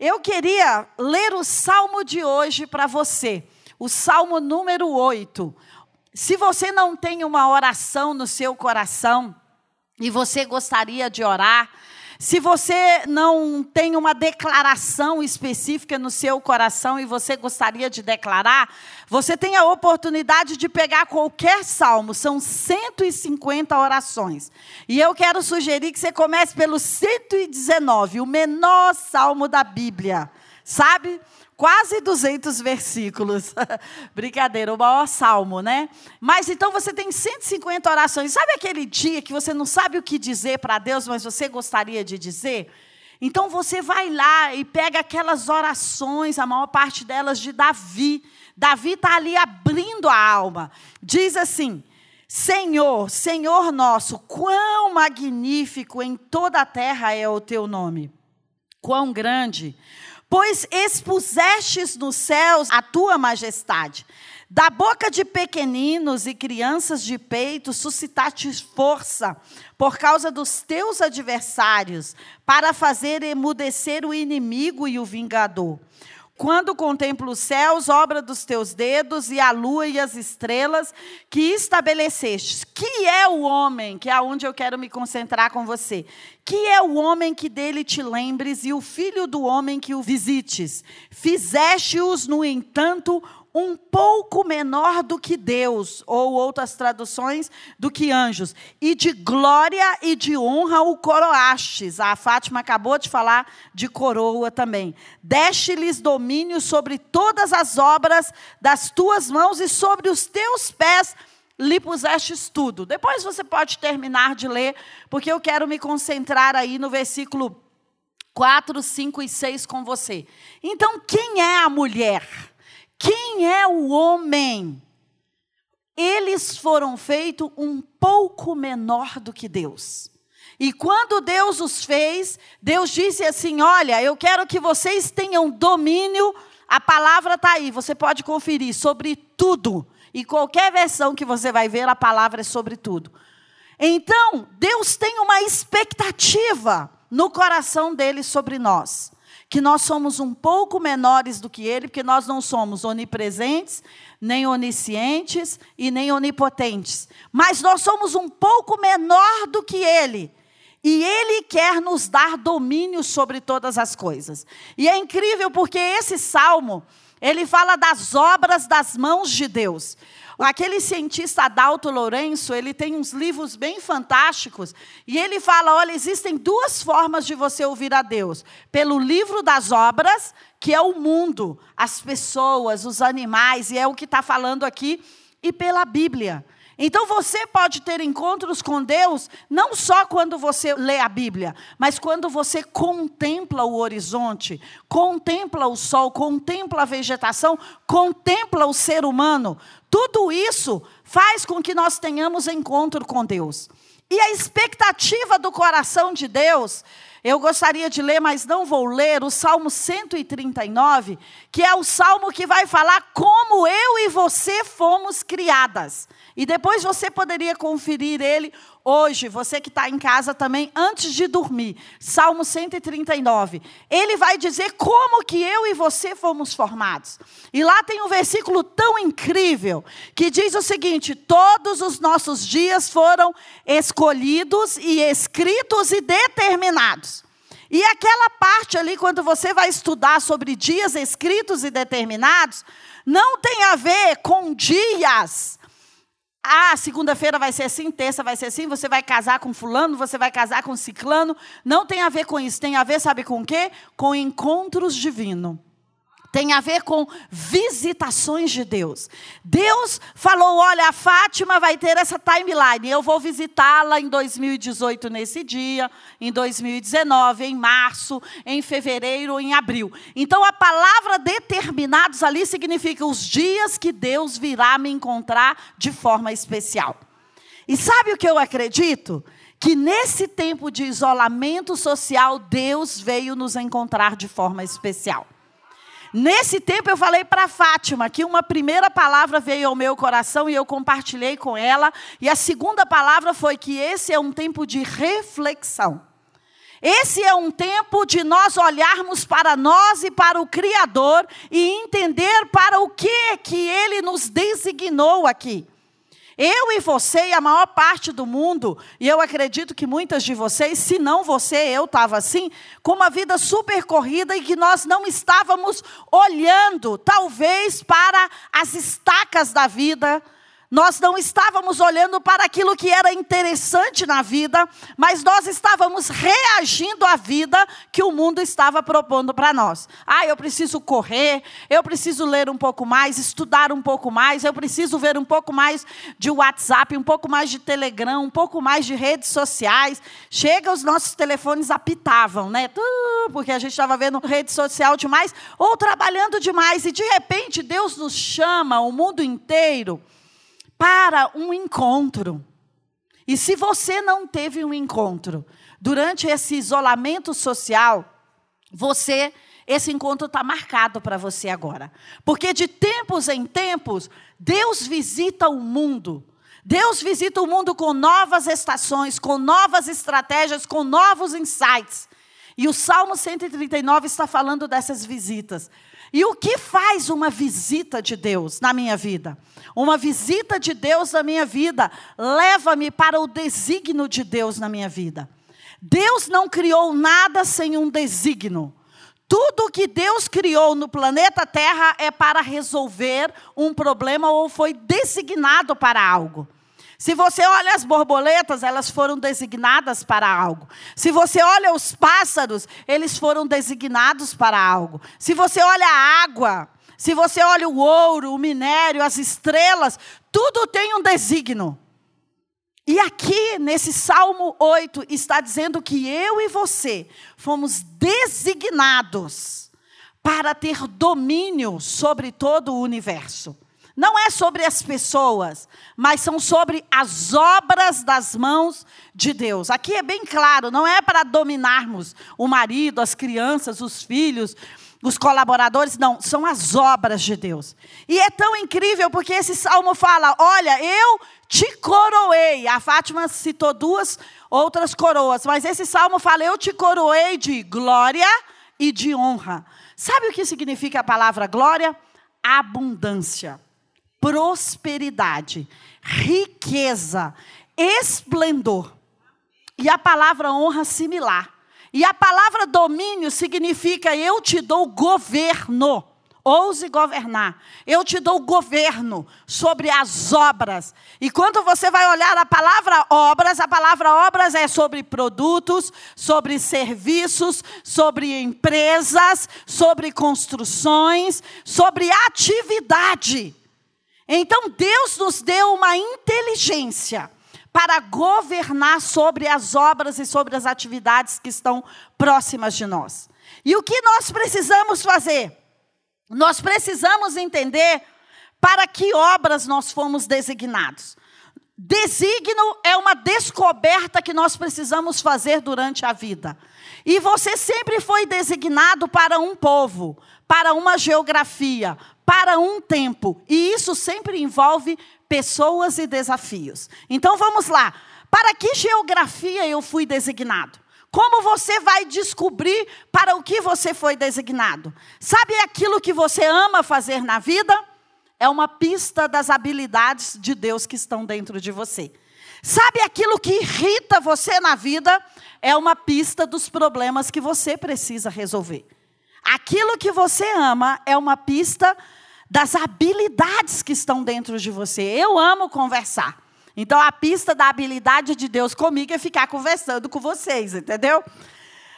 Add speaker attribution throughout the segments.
Speaker 1: Eu queria ler o salmo de hoje para você, o salmo número 8. Se você não tem uma oração no seu coração e você gostaria de orar, se você não tem uma declaração específica no seu coração e você gostaria de declarar, você tem a oportunidade de pegar qualquer salmo, são 150 orações. E eu quero sugerir que você comece pelo 119, o menor salmo da Bíblia. Sabe? Quase 200 versículos. Brincadeira, o maior salmo, né? Mas então você tem 150 orações. Sabe aquele dia que você não sabe o que dizer para Deus, mas você gostaria de dizer? Então você vai lá e pega aquelas orações, a maior parte delas de Davi. Davi está ali abrindo a alma. Diz assim: Senhor, Senhor nosso, quão magnífico em toda a terra é o teu nome. Quão grande pois expusestes nos céus a tua majestade. Da boca de pequeninos e crianças de peito suscitaste força por causa dos teus adversários, para fazer emudecer o inimigo e o vingador. Quando contemplo os céus, obra dos teus dedos, e a lua e as estrelas que estabelecestes. Que é o homem, que é onde eu quero me concentrar com você. Que é o homem que dele te lembres, e o filho do homem que o visites. Fizeste-os, no entanto, um pouco menor do que Deus, ou outras traduções, do que anjos. E de glória e de honra o coroastes. A Fátima acabou de falar de coroa também. Deste-lhes domínio sobre todas as obras das tuas mãos e sobre os teus pés lhe pusestes tudo. Depois você pode terminar de ler, porque eu quero me concentrar aí no versículo 4, 5 e 6 com você. Então, quem é a mulher? Quem é o homem? Eles foram feitos um pouco menor do que Deus. E quando Deus os fez, Deus disse assim: Olha, eu quero que vocês tenham domínio. A palavra está aí, você pode conferir sobre tudo. E qualquer versão que você vai ver, a palavra é sobre tudo. Então, Deus tem uma expectativa no coração dele sobre nós que nós somos um pouco menores do que ele, porque nós não somos onipresentes, nem oniscientes e nem onipotentes. Mas nós somos um pouco menor do que ele. E ele quer nos dar domínio sobre todas as coisas. E é incrível porque esse salmo, ele fala das obras das mãos de Deus. Aquele cientista Adalto Lourenço, ele tem uns livros bem fantásticos, e ele fala: olha, existem duas formas de você ouvir a Deus: pelo livro das obras, que é o mundo, as pessoas, os animais, e é o que está falando aqui, e pela Bíblia. Então você pode ter encontros com Deus não só quando você lê a Bíblia, mas quando você contempla o horizonte, contempla o sol, contempla a vegetação, contempla o ser humano. Tudo isso faz com que nós tenhamos encontro com Deus. E a expectativa do coração de Deus, eu gostaria de ler, mas não vou ler, o Salmo 139, que é o salmo que vai falar como eu e você fomos criadas. E depois você poderia conferir ele hoje, você que está em casa também, antes de dormir. Salmo 139. Ele vai dizer como que eu e você fomos formados. E lá tem um versículo tão incrível que diz o seguinte: todos os nossos dias foram escolhidos e escritos e determinados. E aquela parte ali, quando você vai estudar sobre dias escritos e determinados, não tem a ver com dias ah, segunda-feira vai ser assim, terça vai ser assim, você vai casar com fulano, você vai casar com ciclano. Não tem a ver com isso, tem a ver, sabe com o quê? Com encontros divinos tem a ver com visitações de Deus. Deus falou: olha, a Fátima vai ter essa timeline, eu vou visitá-la em 2018 nesse dia, em 2019, em março, em fevereiro, em abril. Então a palavra determinados ali significa os dias que Deus virá me encontrar de forma especial. E sabe o que eu acredito? Que nesse tempo de isolamento social, Deus veio nos encontrar de forma especial. Nesse tempo eu falei para Fátima que uma primeira palavra veio ao meu coração e eu compartilhei com ela, e a segunda palavra foi que esse é um tempo de reflexão. Esse é um tempo de nós olharmos para nós e para o Criador e entender para o que que ele nos designou aqui. Eu e você e a maior parte do mundo, e eu acredito que muitas de vocês, se não você, eu estava assim, com uma vida super corrida e que nós não estávamos olhando, talvez, para as estacas da vida, nós não estávamos olhando para aquilo que era interessante na vida, mas nós estávamos reagindo à vida que o mundo estava propondo para nós. Ah, eu preciso correr, eu preciso ler um pouco mais, estudar um pouco mais, eu preciso ver um pouco mais de WhatsApp, um pouco mais de Telegram, um pouco mais de redes sociais. Chega, os nossos telefones apitavam, né? Porque a gente estava vendo rede social demais ou trabalhando demais e de repente Deus nos chama, o mundo inteiro para um encontro. E se você não teve um encontro durante esse isolamento social, você esse encontro está marcado para você agora. Porque de tempos em tempos, Deus visita o mundo. Deus visita o mundo com novas estações, com novas estratégias, com novos insights. E o Salmo 139 está falando dessas visitas. E o que faz uma visita de Deus na minha vida? Uma visita de Deus na minha vida leva-me para o desígnio de Deus na minha vida. Deus não criou nada sem um desígnio. Tudo que Deus criou no planeta Terra é para resolver um problema ou foi designado para algo. Se você olha as borboletas, elas foram designadas para algo. Se você olha os pássaros, eles foram designados para algo. Se você olha a água, se você olha o ouro, o minério, as estrelas, tudo tem um designo. E aqui, nesse Salmo 8, está dizendo que eu e você fomos designados para ter domínio sobre todo o universo. Não é sobre as pessoas, mas são sobre as obras das mãos de Deus. Aqui é bem claro, não é para dominarmos o marido, as crianças, os filhos, os colaboradores, não, são as obras de Deus. E é tão incrível porque esse salmo fala: Olha, eu te coroei. A Fátima citou duas outras coroas, mas esse salmo fala: Eu te coroei de glória e de honra. Sabe o que significa a palavra glória? Abundância prosperidade, riqueza, esplendor. E a palavra honra similar. E a palavra domínio significa eu te dou governo. Ouse governar. Eu te dou governo sobre as obras. E quando você vai olhar a palavra obras, a palavra obras é sobre produtos, sobre serviços, sobre empresas, sobre construções, sobre atividade. Então Deus nos deu uma inteligência para governar sobre as obras e sobre as atividades que estão próximas de nós. E o que nós precisamos fazer? Nós precisamos entender para que obras nós fomos designados. Designo é uma descoberta que nós precisamos fazer durante a vida. E você sempre foi designado para um povo, para uma geografia, para um tempo. E isso sempre envolve pessoas e desafios. Então vamos lá. Para que geografia eu fui designado? Como você vai descobrir para o que você foi designado? Sabe aquilo que você ama fazer na vida? É uma pista das habilidades de Deus que estão dentro de você. Sabe aquilo que irrita você na vida? É uma pista dos problemas que você precisa resolver. Aquilo que você ama é uma pista das habilidades que estão dentro de você. Eu amo conversar. Então a pista da habilidade de Deus comigo é ficar conversando com vocês, entendeu?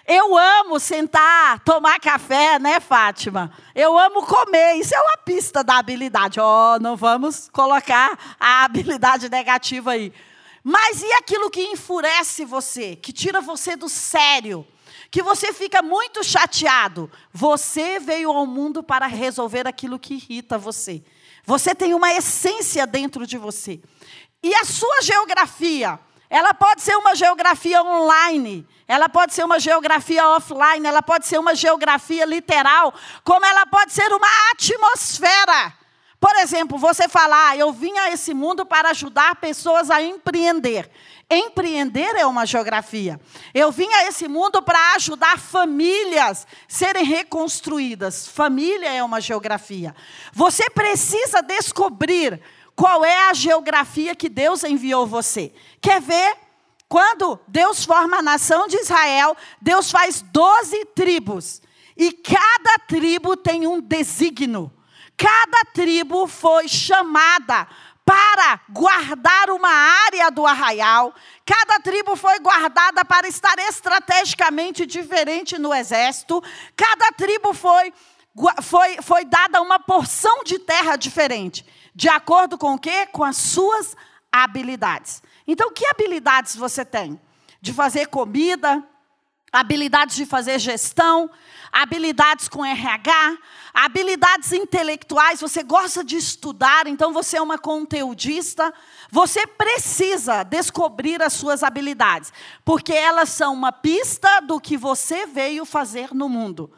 Speaker 1: Eu amo sentar, tomar café, né, Fátima? Eu amo comer, isso é uma pista da habilidade. Oh, não vamos colocar a habilidade negativa aí. Mas e aquilo que enfurece você, que tira você do sério? Que você fica muito chateado. Você veio ao mundo para resolver aquilo que irrita você. Você tem uma essência dentro de você. E a sua geografia, ela pode ser uma geografia online, ela pode ser uma geografia offline, ela pode ser uma geografia literal, como ela pode ser uma atmosfera. Por exemplo, você falar, ah, eu vim a esse mundo para ajudar pessoas a empreender. Empreender é uma geografia. Eu vim a esse mundo para ajudar famílias serem reconstruídas. Família é uma geografia. Você precisa descobrir qual é a geografia que Deus enviou você. Quer ver? Quando Deus forma a nação de Israel, Deus faz 12 tribos. E cada tribo tem um designo. Cada tribo foi chamada para guardar uma área do arraial. Cada tribo foi guardada para estar estrategicamente diferente no exército. Cada tribo foi, foi, foi dada uma porção de terra diferente. De acordo com o quê? Com as suas habilidades. Então, que habilidades você tem? De fazer comida, habilidades de fazer gestão, habilidades com RH, habilidades intelectuais, você gosta de estudar, então você é uma conteudista, você precisa descobrir as suas habilidades, porque elas são uma pista do que você veio fazer no mundo.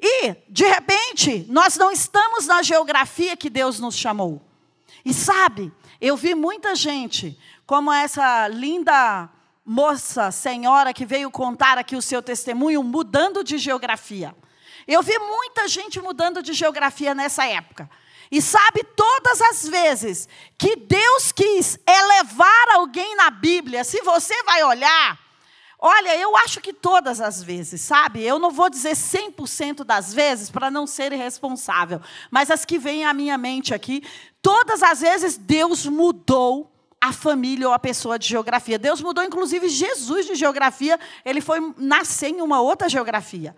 Speaker 1: E, de repente, nós não estamos na geografia que Deus nos chamou. E sabe, eu vi muita gente, como essa linda moça, senhora que veio contar aqui o seu testemunho, mudando de geografia. Eu vi muita gente mudando de geografia nessa época. E sabe, todas as vezes que Deus quis elevar alguém na Bíblia, se você vai olhar, olha, eu acho que todas as vezes, sabe? Eu não vou dizer 100% das vezes para não ser irresponsável, mas as que vêm à minha mente aqui, todas as vezes Deus mudou a família ou a pessoa de geografia. Deus mudou, inclusive, Jesus de geografia, ele foi nascer em uma outra geografia.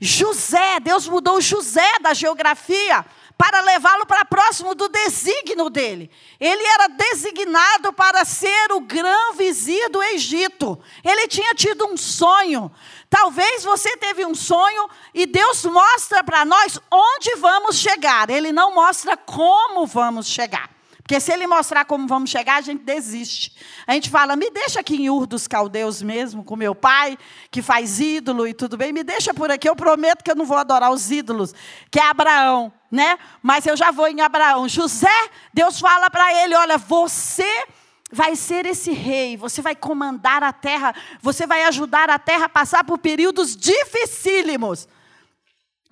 Speaker 1: José, Deus mudou José da geografia para levá-lo para próximo do desígnio dele. Ele era designado para ser o grão vizir do Egito. Ele tinha tido um sonho. Talvez você teve um sonho e Deus mostra para nós onde vamos chegar. Ele não mostra como vamos chegar. Porque se ele mostrar como vamos chegar, a gente desiste. A gente fala, me deixa aqui em Ur dos Caldeus mesmo, com meu pai, que faz ídolo e tudo bem, me deixa por aqui, eu prometo que eu não vou adorar os ídolos, que é Abraão, né? Mas eu já vou em Abraão. José, Deus fala para ele: olha, você vai ser esse rei, você vai comandar a terra, você vai ajudar a terra a passar por períodos dificílimos.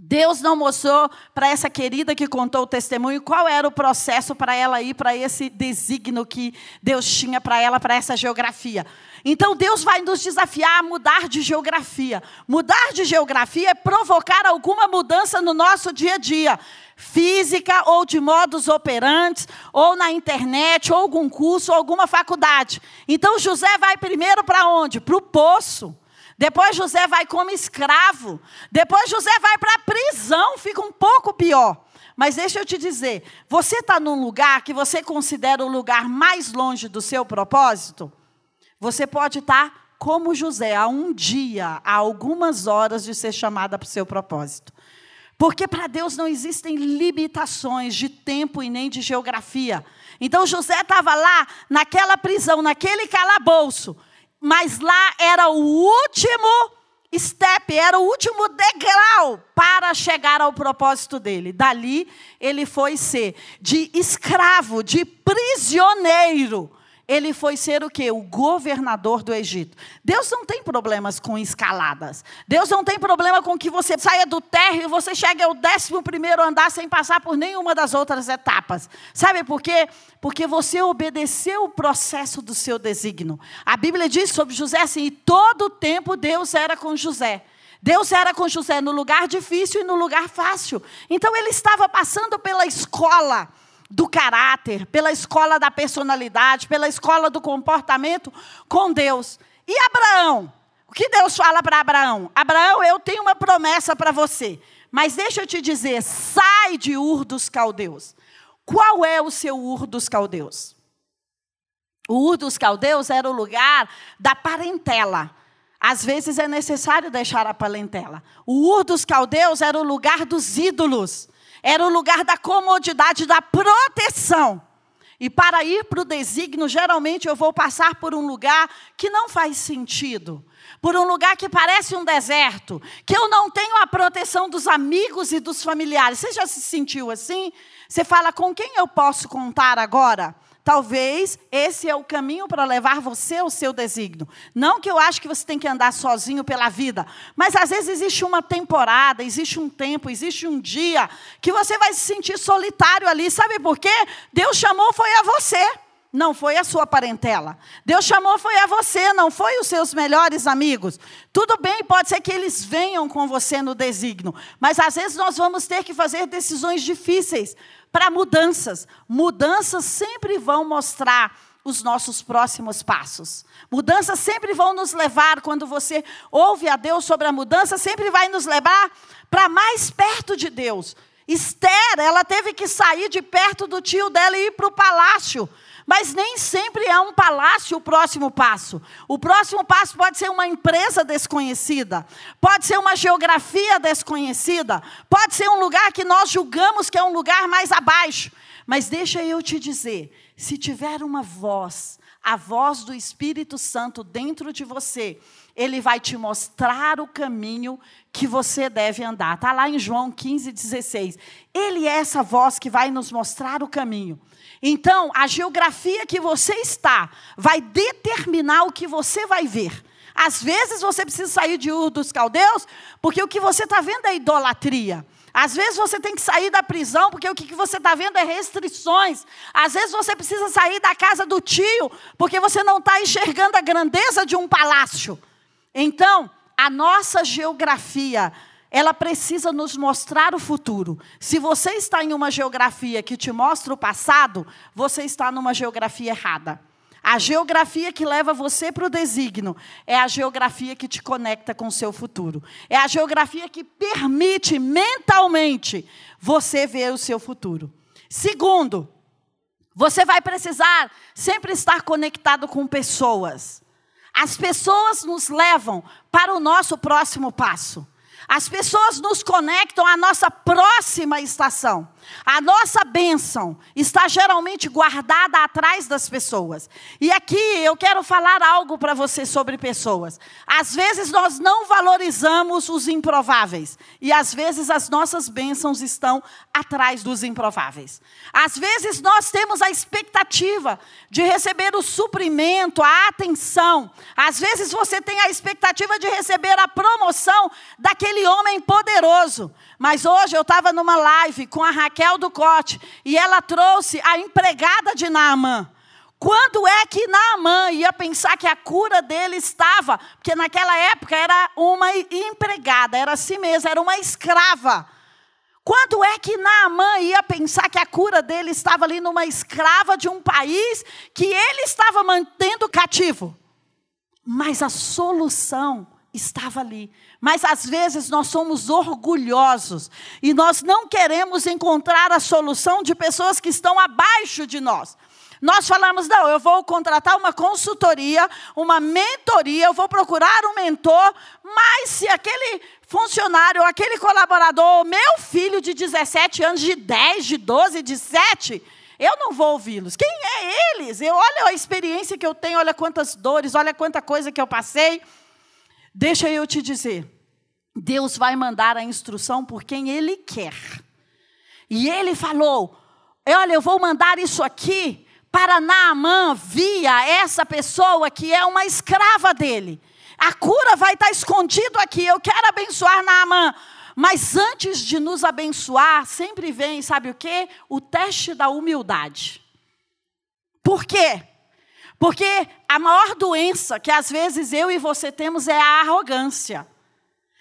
Speaker 1: Deus não mostrou para essa querida que contou o testemunho qual era o processo para ela ir para esse desígnio que Deus tinha para ela, para essa geografia. Então Deus vai nos desafiar a mudar de geografia. Mudar de geografia é provocar alguma mudança no nosso dia a dia, física ou de modos operantes, ou na internet, ou algum curso, ou alguma faculdade. Então José vai primeiro para onde? Para o poço. Depois José vai como escravo. Depois José vai para a prisão, fica um pouco pior. Mas deixa eu te dizer, você está num lugar que você considera o lugar mais longe do seu propósito? Você pode estar tá como José, a um dia, a algumas horas de ser chamada para o seu propósito. Porque para Deus não existem limitações de tempo e nem de geografia. Então José estava lá, naquela prisão, naquele calabouço, mas lá era o último step, era o último degrau para chegar ao propósito dele. Dali, ele foi ser de escravo, de prisioneiro ele foi ser o quê? O governador do Egito. Deus não tem problemas com escaladas. Deus não tem problema com que você saia do térreo e você chegue ao décimo primeiro andar sem passar por nenhuma das outras etapas. Sabe por quê? Porque você obedeceu o processo do seu designo. A Bíblia diz sobre José assim, e todo o tempo Deus era com José. Deus era com José no lugar difícil e no lugar fácil. Então ele estava passando pela escola do caráter, pela escola da personalidade, pela escola do comportamento com Deus. E Abraão? O que Deus fala para Abraão? Abraão, eu tenho uma promessa para você. Mas deixa eu te dizer, sai de Ur dos Caldeus. Qual é o seu Ur dos Caldeus? O Ur dos Caldeus era o lugar da parentela. Às vezes é necessário deixar a parentela. O Ur dos Caldeus era o lugar dos ídolos. Era o lugar da comodidade, da proteção. E para ir para o desígnio, geralmente eu vou passar por um lugar que não faz sentido. Por um lugar que parece um deserto, que eu não tenho a proteção dos amigos e dos familiares. Você já se sentiu assim? Você fala, com quem eu posso contar agora? Talvez esse é o caminho para levar você ao seu desígnio. Não que eu acho que você tem que andar sozinho pela vida, mas às vezes existe uma temporada, existe um tempo, existe um dia que você vai se sentir solitário ali. Sabe por quê? Deus chamou foi a você. Não foi a sua parentela. Deus chamou foi a você, não foi os seus melhores amigos. Tudo bem, pode ser que eles venham com você no desígnio, mas às vezes nós vamos ter que fazer decisões difíceis para mudanças. Mudanças sempre vão mostrar os nossos próximos passos. Mudanças sempre vão nos levar, quando você ouve a Deus sobre a mudança, sempre vai nos levar para mais perto de Deus. Esther, ela teve que sair de perto do tio dela e ir para o palácio. Mas nem sempre é um palácio o próximo passo. O próximo passo pode ser uma empresa desconhecida, pode ser uma geografia desconhecida, pode ser um lugar que nós julgamos que é um lugar mais abaixo. Mas deixa eu te dizer: se tiver uma voz, a voz do Espírito Santo dentro de você, ele vai te mostrar o caminho que você deve andar. Está lá em João 15, 16. Ele é essa voz que vai nos mostrar o caminho. Então, a geografia que você está vai determinar o que você vai ver. Às vezes você precisa sair de Ur dos Caldeus, porque o que você está vendo é idolatria. Às vezes você tem que sair da prisão, porque o que você está vendo é restrições. Às vezes você precisa sair da casa do tio, porque você não está enxergando a grandeza de um palácio. Então, a nossa geografia ela precisa nos mostrar o futuro. Se você está em uma geografia que te mostra o passado, você está numa geografia errada. A geografia que leva você para o desígnio é a geografia que te conecta com o seu futuro. É a geografia que permite mentalmente você ver o seu futuro. Segundo, você vai precisar sempre estar conectado com pessoas. As pessoas nos levam para o nosso próximo passo. As pessoas nos conectam à nossa próxima estação. A nossa bênção está geralmente guardada atrás das pessoas. E aqui eu quero falar algo para você sobre pessoas. Às vezes nós não valorizamos os improváveis. E às vezes as nossas bênçãos estão atrás dos improváveis. Às vezes nós temos a expectativa de receber o suprimento, a atenção. Às vezes você tem a expectativa de receber a promoção daquele homem poderoso. Mas hoje eu estava numa live com a Raquel do Cote e ela trouxe a empregada de Naamã. Quando é que Naamã ia pensar que a cura dele estava? Porque naquela época era uma empregada, era assim mesmo, era uma escrava. Quando é que Naamã ia pensar que a cura dele estava ali numa escrava de um país que ele estava mantendo cativo? Mas a solução estava ali. Mas às vezes nós somos orgulhosos e nós não queremos encontrar a solução de pessoas que estão abaixo de nós. Nós falamos, não, eu vou contratar uma consultoria, uma mentoria, eu vou procurar um mentor, mas se aquele funcionário, aquele colaborador, meu filho de 17 anos, de 10, de 12, de 7, eu não vou ouvi-los. Quem é eles? Eu olha a experiência que eu tenho, olha quantas dores, olha quanta coisa que eu passei. Deixa eu te dizer, Deus vai mandar a instrução por quem Ele quer. E Ele falou: Olha, eu vou mandar isso aqui para Naamã via essa pessoa que é uma escrava dele. A cura vai estar escondido aqui. Eu quero abençoar Naamã. Mas antes de nos abençoar, sempre vem, sabe o quê? O teste da humildade. Por quê? Porque a maior doença que às vezes eu e você temos é a arrogância.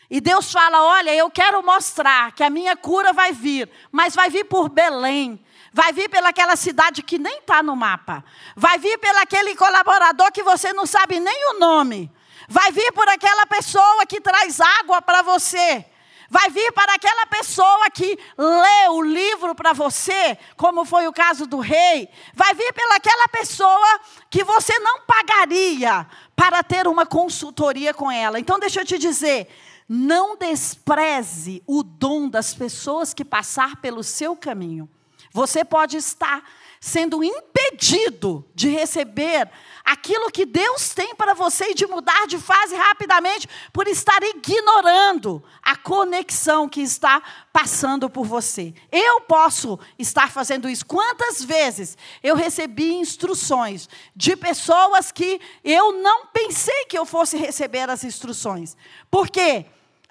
Speaker 1: E Deus fala: Olha, eu quero mostrar que a minha cura vai vir, mas vai vir por Belém, vai vir pelaquela cidade que nem está no mapa, vai vir pelaquele colaborador que você não sabe nem o nome, vai vir por aquela pessoa que traz água para você, Vai vir para aquela pessoa que lê o livro para você, como foi o caso do rei. Vai vir pelaquela pessoa que você não pagaria para ter uma consultoria com ela. Então, deixa eu te dizer. Não despreze o dom das pessoas que passar pelo seu caminho. Você pode estar sendo impedido de receber aquilo que Deus tem para você e de mudar de fase rapidamente por estar ignorando a conexão que está passando por você. Eu posso estar fazendo isso. Quantas vezes eu recebi instruções de pessoas que eu não pensei que eu fosse receber as instruções? Porque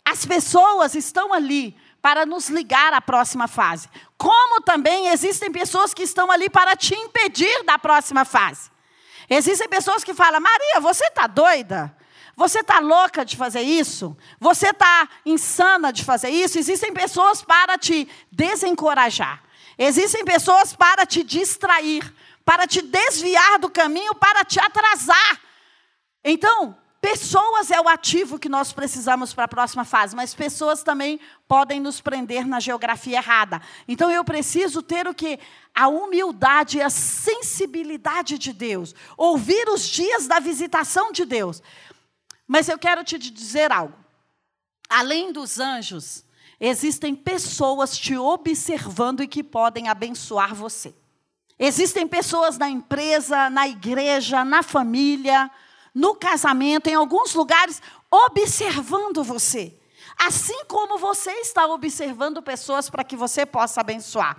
Speaker 1: as pessoas estão ali para nos ligar à próxima fase. Como também existem pessoas que estão ali para te impedir da próxima fase. Existem pessoas que falam: Maria, você está doida? Você está louca de fazer isso? Você está insana de fazer isso? Existem pessoas para te desencorajar. Existem pessoas para te distrair, para te desviar do caminho, para te atrasar. Então, pessoas é o ativo que nós precisamos para a próxima fase, mas pessoas também podem nos prender na geografia errada. Então eu preciso ter o que? A humildade e a sensibilidade de Deus. Ouvir os dias da visitação de Deus. Mas eu quero te dizer algo. Além dos anjos, existem pessoas te observando e que podem abençoar você. Existem pessoas na empresa, na igreja, na família, no casamento, em alguns lugares, observando você. Assim como você está observando pessoas para que você possa abençoar.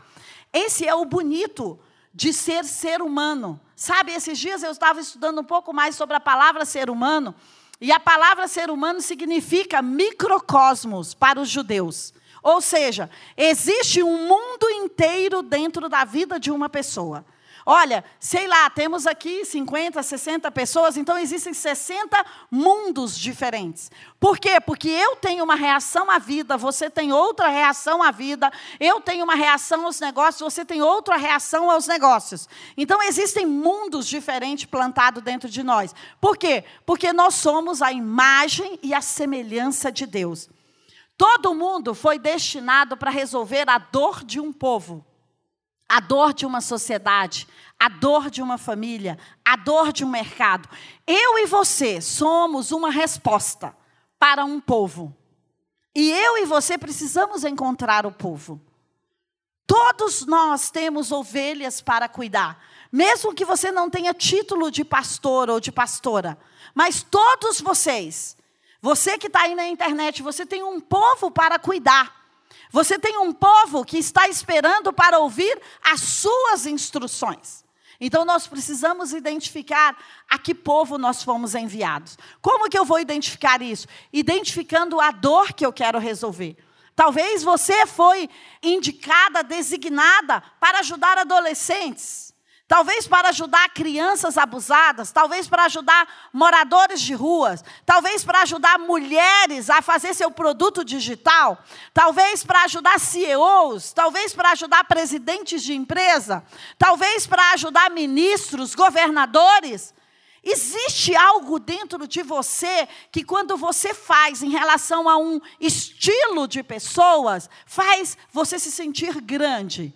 Speaker 1: Esse é o bonito de ser ser humano. Sabe, esses dias eu estava estudando um pouco mais sobre a palavra ser humano, e a palavra ser humano significa microcosmos para os judeus. Ou seja, existe um mundo inteiro dentro da vida de uma pessoa. Olha, sei lá, temos aqui 50, 60 pessoas, então existem 60 mundos diferentes. Por quê? Porque eu tenho uma reação à vida, você tem outra reação à vida, eu tenho uma reação aos negócios, você tem outra reação aos negócios. Então existem mundos diferentes plantados dentro de nós. Por quê? Porque nós somos a imagem e a semelhança de Deus. Todo mundo foi destinado para resolver a dor de um povo a dor de uma sociedade, a dor de uma família, a dor de um mercado. Eu e você somos uma resposta para um povo. E eu e você precisamos encontrar o povo. Todos nós temos ovelhas para cuidar, mesmo que você não tenha título de pastor ou de pastora, mas todos vocês, você que está aí na internet, você tem um povo para cuidar. Você tem um povo que está esperando para ouvir as suas instruções. Então nós precisamos identificar a que povo nós fomos enviados. Como que eu vou identificar isso? Identificando a dor que eu quero resolver. Talvez você foi indicada, designada para ajudar adolescentes. Talvez para ajudar crianças abusadas, talvez para ajudar moradores de ruas, talvez para ajudar mulheres a fazer seu produto digital, talvez para ajudar CEOs, talvez para ajudar presidentes de empresa, talvez para ajudar ministros, governadores. Existe algo dentro de você que, quando você faz em relação a um estilo de pessoas, faz você se sentir grande.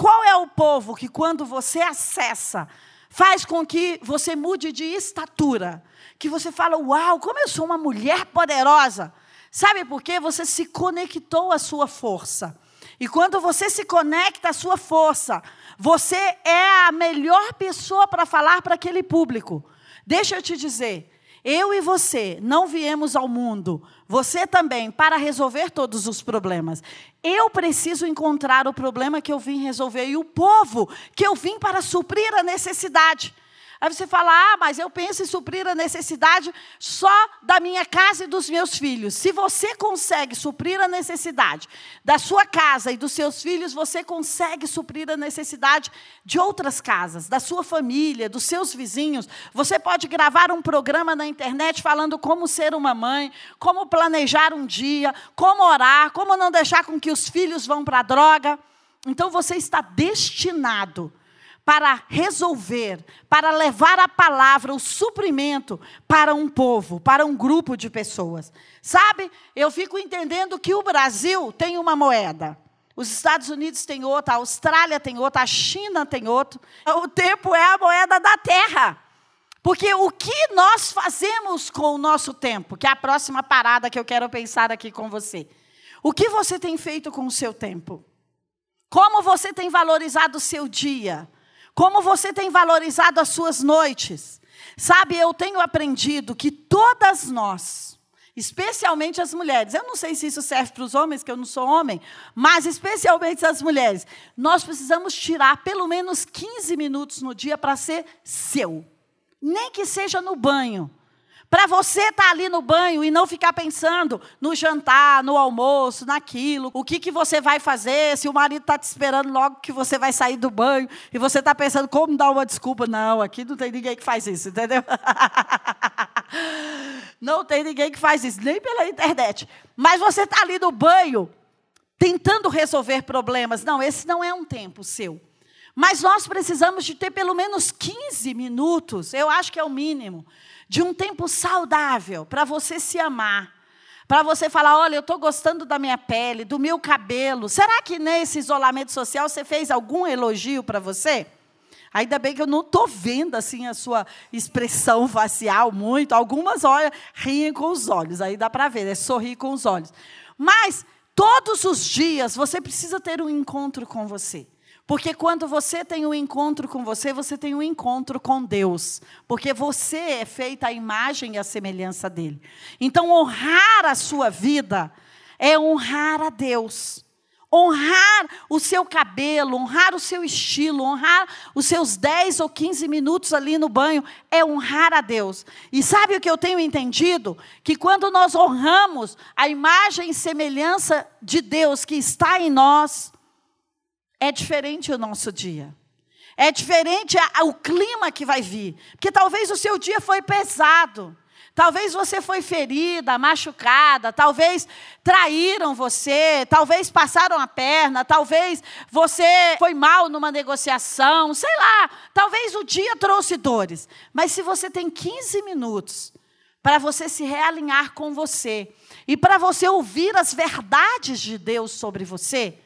Speaker 1: Qual é o povo que, quando você acessa, faz com que você mude de estatura? Que você fala, uau, como eu sou uma mulher poderosa. Sabe por quê? Você se conectou à sua força. E quando você se conecta à sua força, você é a melhor pessoa para falar para aquele público. Deixa eu te dizer, eu e você não viemos ao mundo, você também, para resolver todos os problemas. Eu preciso encontrar o problema que eu vim resolver e o povo que eu vim para suprir a necessidade. Aí você fala: ah, mas eu penso em suprir a necessidade só da minha casa e dos meus filhos. Se você consegue suprir a necessidade da sua casa e dos seus filhos, você consegue suprir a necessidade de outras casas, da sua família, dos seus vizinhos. Você pode gravar um programa na internet falando como ser uma mãe, como planejar um dia, como orar, como não deixar com que os filhos vão para a droga. Então você está destinado para resolver, para levar a palavra, o suprimento para um povo, para um grupo de pessoas. Sabe, eu fico entendendo que o Brasil tem uma moeda. Os Estados Unidos têm outra, a Austrália tem outra, a China tem outro. O tempo é a moeda da terra. Porque o que nós fazemos com o nosso tempo, que é a próxima parada que eu quero pensar aqui com você. O que você tem feito com o seu tempo? Como você tem valorizado o seu dia? Como você tem valorizado as suas noites? Sabe, eu tenho aprendido que todas nós, especialmente as mulheres, eu não sei se isso serve para os homens, que eu não sou homem, mas especialmente as mulheres, nós precisamos tirar pelo menos 15 minutos no dia para ser seu. Nem que seja no banho. Para você estar tá ali no banho e não ficar pensando no jantar, no almoço, naquilo, o que, que você vai fazer, se o marido está te esperando logo que você vai sair do banho e você está pensando como dar uma desculpa. Não, aqui não tem ninguém que faz isso, entendeu? Não tem ninguém que faz isso, nem pela internet. Mas você está ali no banho, tentando resolver problemas. Não, esse não é um tempo seu. Mas nós precisamos de ter pelo menos 15 minutos, eu acho que é o mínimo, de um tempo saudável para você se amar. Para você falar, olha, eu estou gostando da minha pele, do meu cabelo. Será que nesse isolamento social você fez algum elogio para você? Ainda bem que eu não estou vendo assim a sua expressão facial muito. Algumas olham, riem com os olhos, aí dá para ver, é sorrir com os olhos. Mas todos os dias você precisa ter um encontro com você. Porque quando você tem um encontro com você, você tem um encontro com Deus. Porque você é feita a imagem e a semelhança dele. Então, honrar a sua vida é honrar a Deus. Honrar o seu cabelo, honrar o seu estilo, honrar os seus 10 ou 15 minutos ali no banho, é honrar a Deus. E sabe o que eu tenho entendido? Que quando nós honramos a imagem e semelhança de Deus que está em nós, é diferente o nosso dia. É diferente o clima que vai vir. Porque talvez o seu dia foi pesado. Talvez você foi ferida, machucada, talvez traíram você, talvez passaram a perna, talvez você foi mal numa negociação, sei lá, talvez o dia trouxe dores. Mas se você tem 15 minutos para você se realinhar com você e para você ouvir as verdades de Deus sobre você,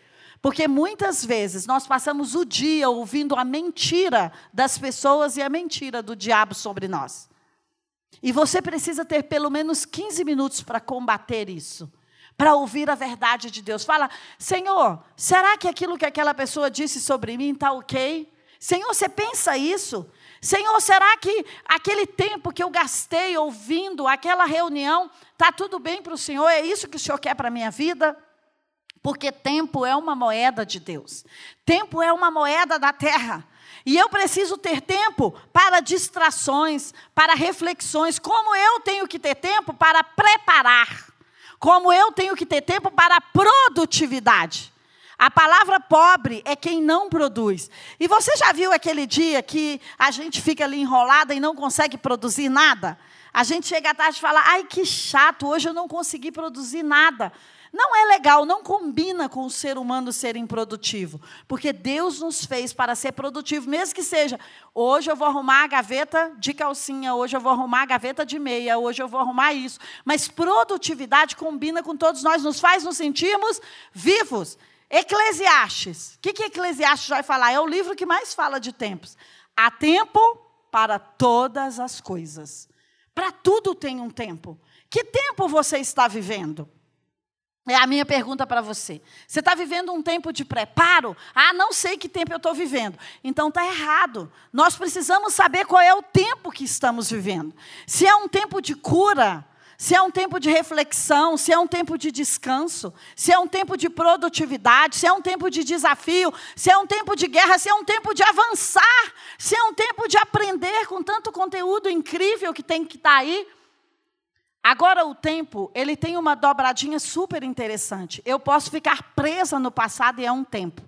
Speaker 1: porque muitas vezes nós passamos o dia ouvindo a mentira das pessoas e a mentira do diabo sobre nós. E você precisa ter pelo menos 15 minutos para combater isso, para ouvir a verdade de Deus. Fala, Senhor, será que aquilo que aquela pessoa disse sobre mim está ok? Senhor, você pensa isso? Senhor, será que aquele tempo que eu gastei ouvindo aquela reunião, está tudo bem para o Senhor? É isso que o Senhor quer para a minha vida? Porque tempo é uma moeda de Deus. Tempo é uma moeda da terra. E eu preciso ter tempo para distrações, para reflexões, como eu tenho que ter tempo para preparar, como eu tenho que ter tempo para produtividade. A palavra pobre é quem não produz. E você já viu aquele dia que a gente fica ali enrolada e não consegue produzir nada? A gente chega à tarde e fala: ai, que chato, hoje eu não consegui produzir nada. Não é legal, não combina com o ser humano ser improdutivo. Porque Deus nos fez para ser produtivo, mesmo que seja, hoje eu vou arrumar a gaveta de calcinha, hoje eu vou arrumar a gaveta de meia, hoje eu vou arrumar isso. Mas produtividade combina com todos nós, nos faz nos sentirmos vivos. Eclesiastes. O que, que Eclesiastes vai falar? É o livro que mais fala de tempos. Há tempo para todas as coisas. Para tudo tem um tempo. Que tempo você está vivendo? É a minha pergunta para você. Você está vivendo um tempo de preparo? Ah, não sei que tempo eu estou vivendo. Então está errado. Nós precisamos saber qual é o tempo que estamos vivendo. Se é um tempo de cura, se é um tempo de reflexão, se é um tempo de descanso, se é um tempo de produtividade, se é um tempo de desafio, se é um tempo de guerra, se é um tempo de avançar, se é um tempo de aprender com tanto conteúdo incrível que tem que estar tá aí. Agora o tempo, ele tem uma dobradinha super interessante. Eu posso ficar presa no passado e é um tempo.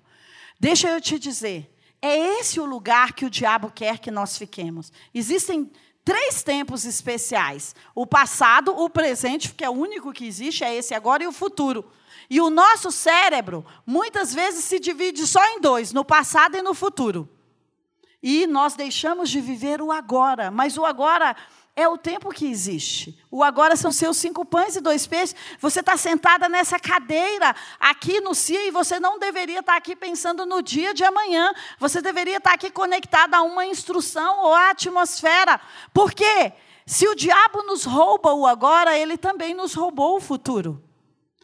Speaker 1: Deixa eu te dizer, é esse o lugar que o diabo quer que nós fiquemos. Existem três tempos especiais: o passado, o presente, que é o único que existe, é esse agora, e o futuro. E o nosso cérebro, muitas vezes, se divide só em dois: no passado e no futuro. E nós deixamos de viver o agora. Mas o agora é o tempo que existe. O agora são seus cinco pães e dois peixes. Você está sentada nessa cadeira aqui no CIA e você não deveria estar tá aqui pensando no dia de amanhã. Você deveria estar tá aqui conectada a uma instrução ou à atmosfera. Por quê? Se o diabo nos rouba o agora, ele também nos roubou o futuro.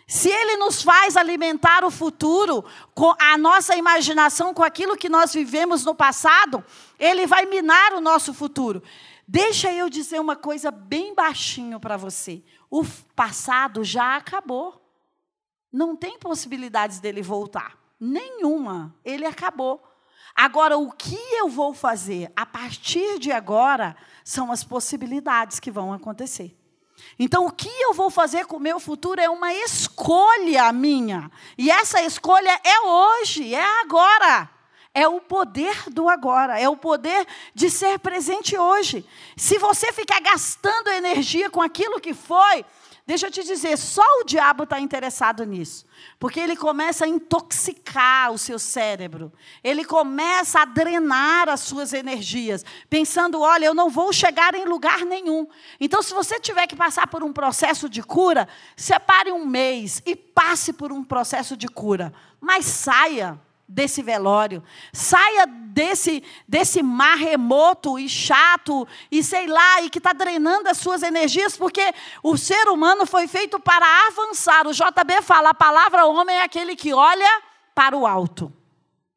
Speaker 1: se ele nos faz alimentar o futuro com a nossa imaginação, com aquilo que nós vivemos no passado, ele vai minar o nosso futuro. Deixa eu dizer uma coisa bem baixinho para você. O passado já acabou. Não tem possibilidades dele voltar. Nenhuma. Ele acabou. Agora, o que eu vou fazer a partir de agora são as possibilidades que vão acontecer. Então, o que eu vou fazer com o meu futuro é uma escolha minha. E essa escolha é hoje, é agora. É o poder do agora, é o poder de ser presente hoje. Se você ficar gastando energia com aquilo que foi, Deixa eu te dizer, só o diabo está interessado nisso. Porque ele começa a intoxicar o seu cérebro. Ele começa a drenar as suas energias. Pensando, olha, eu não vou chegar em lugar nenhum. Então, se você tiver que passar por um processo de cura, separe um mês e passe por um processo de cura. Mas saia desse velório. Saia desse, desse mar remoto e chato e sei lá, e que está drenando as suas energias, porque o ser humano foi feito para avançar. O JB fala: a palavra homem é aquele que olha para o alto.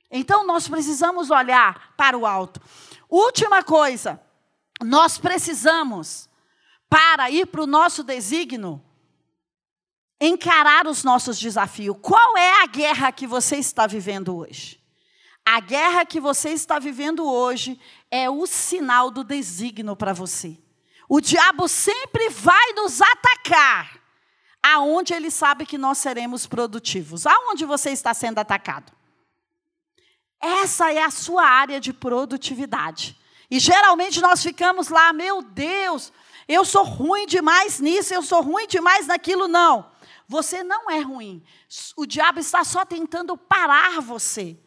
Speaker 1: Então nós precisamos olhar para o alto. Última coisa, nós precisamos, para ir para o nosso desígnio, encarar os nossos desafios. Qual é a guerra que você está vivendo hoje? A guerra que você está vivendo hoje é o sinal do desígnio para você. O diabo sempre vai nos atacar aonde ele sabe que nós seremos produtivos. Aonde você está sendo atacado? Essa é a sua área de produtividade. E geralmente nós ficamos lá, meu Deus, eu sou ruim demais nisso, eu sou ruim demais naquilo, não. Você não é ruim. O diabo está só tentando parar você.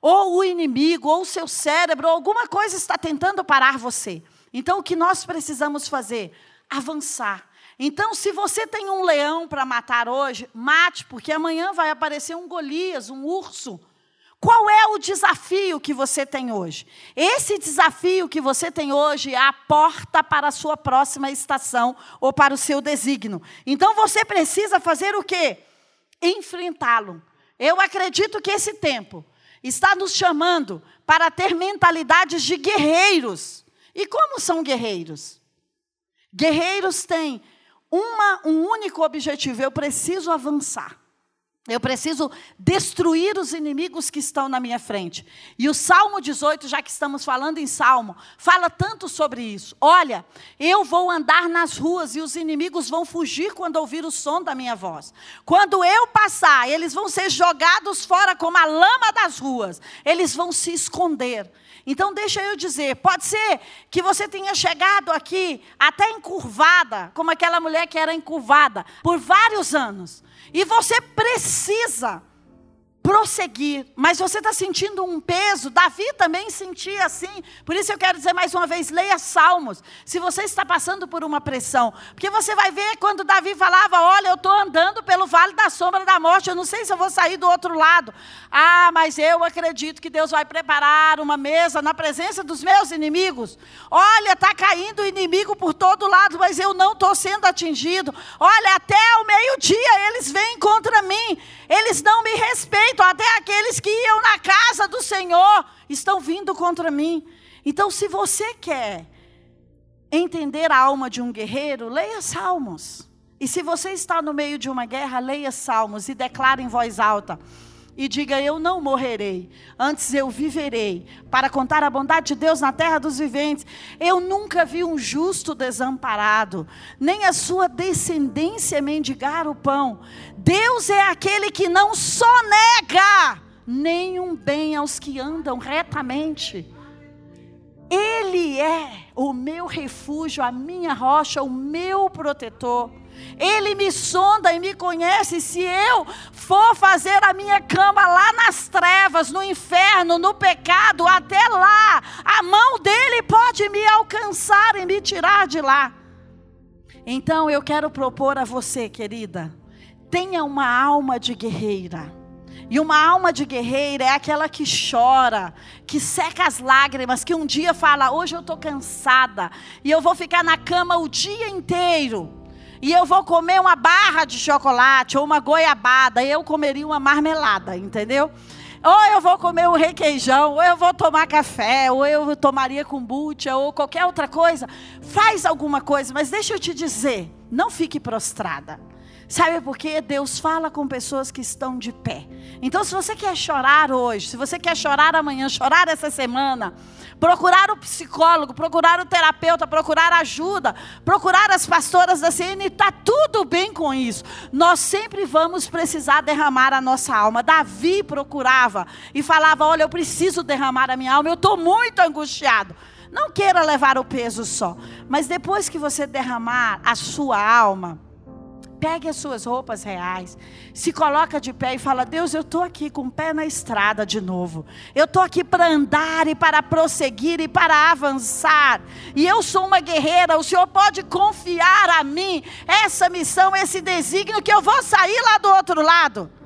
Speaker 1: Ou o inimigo, ou o seu cérebro, ou alguma coisa está tentando parar você. Então, o que nós precisamos fazer? Avançar. Então, se você tem um leão para matar hoje, mate, porque amanhã vai aparecer um Golias, um urso. Qual é o desafio que você tem hoje? Esse desafio que você tem hoje é a porta para a sua próxima estação ou para o seu desígnio. Então você precisa fazer o quê? Enfrentá-lo. Eu acredito que esse tempo está nos chamando para ter mentalidades de guerreiros. E como são guerreiros? Guerreiros têm uma, um único objetivo: eu preciso avançar. Eu preciso destruir os inimigos que estão na minha frente. E o Salmo 18, já que estamos falando em Salmo, fala tanto sobre isso. Olha, eu vou andar nas ruas e os inimigos vão fugir quando ouvir o som da minha voz. Quando eu passar, eles vão ser jogados fora como a lama das ruas. Eles vão se esconder. Então, deixa eu dizer: pode ser que você tenha chegado aqui até encurvada, como aquela mulher que era encurvada, por vários anos. E você precisa prosseguir, mas você está sentindo um peso. Davi também sentia assim. Por isso eu quero dizer mais uma vez: leia Salmos. Se você está passando por uma pressão, porque você vai ver quando Davi falava: Olha, eu estou andando pelo vale da sombra da morte, eu não sei se eu vou sair do outro lado. Ah, mas eu acredito que Deus vai preparar uma mesa na presença dos meus inimigos. Olha, está caindo o inimigo por todo lado, mas eu não estou sendo atingido. Olha, até o meio-dia eles vêm contra mim, eles não me respeitam até aqueles que iam na casa do Senhor estão vindo contra mim. Então, se você quer entender a alma de um guerreiro, leia Salmos. E se você está no meio de uma guerra, leia Salmos e declare em voz alta e diga: Eu não morrerei, antes eu viverei, para contar a bondade de Deus na terra dos viventes. Eu nunca vi um justo desamparado, nem a sua descendência mendigar o pão. Deus é aquele que não só nega nenhum bem aos que andam retamente. Ele é o meu refúgio, a minha rocha, o meu protetor. Ele me sonda e me conhece. Se eu for fazer a minha cama lá nas trevas, no inferno, no pecado, até lá, a mão dele pode me alcançar e me tirar de lá. Então eu quero propor a você, querida, tenha uma alma de guerreira. E uma alma de guerreira é aquela que chora, que seca as lágrimas, que um dia fala: Hoje eu estou cansada e eu vou ficar na cama o dia inteiro. E eu vou comer uma barra de chocolate ou uma goiabada, eu comeria uma marmelada, entendeu? Ou eu vou comer um requeijão, ou eu vou tomar café, ou eu tomaria kombucha, ou qualquer outra coisa. Faz alguma coisa, mas deixa eu te dizer, não fique prostrada. Sabe por quê? Deus fala com pessoas que estão de pé. Então, se você quer chorar hoje, se você quer chorar amanhã, chorar essa semana, procurar o psicólogo, procurar o terapeuta, procurar ajuda, procurar as pastoras da CN, está tudo bem com isso. Nós sempre vamos precisar derramar a nossa alma. Davi procurava e falava: Olha, eu preciso derramar a minha alma, eu estou muito angustiado. Não queira levar o peso só, mas depois que você derramar a sua alma, pegue as suas roupas reais, se coloca de pé e fala: Deus, eu estou aqui com o pé na estrada de novo. Eu estou aqui para andar e para prosseguir e para avançar. E eu sou uma guerreira. O Senhor pode confiar a mim essa missão, esse desígnio, que eu vou sair lá do outro lado.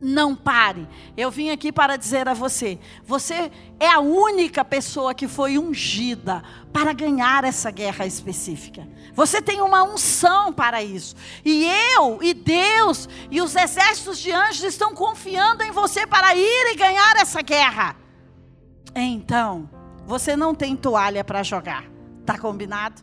Speaker 1: Não pare. Eu vim aqui para dizer a você: você é a única pessoa que foi ungida para ganhar essa guerra específica. Você tem uma unção para isso. E eu, e Deus, e os exércitos de anjos estão confiando em você para ir e ganhar essa guerra. Então, você não tem toalha para jogar. Tá combinado?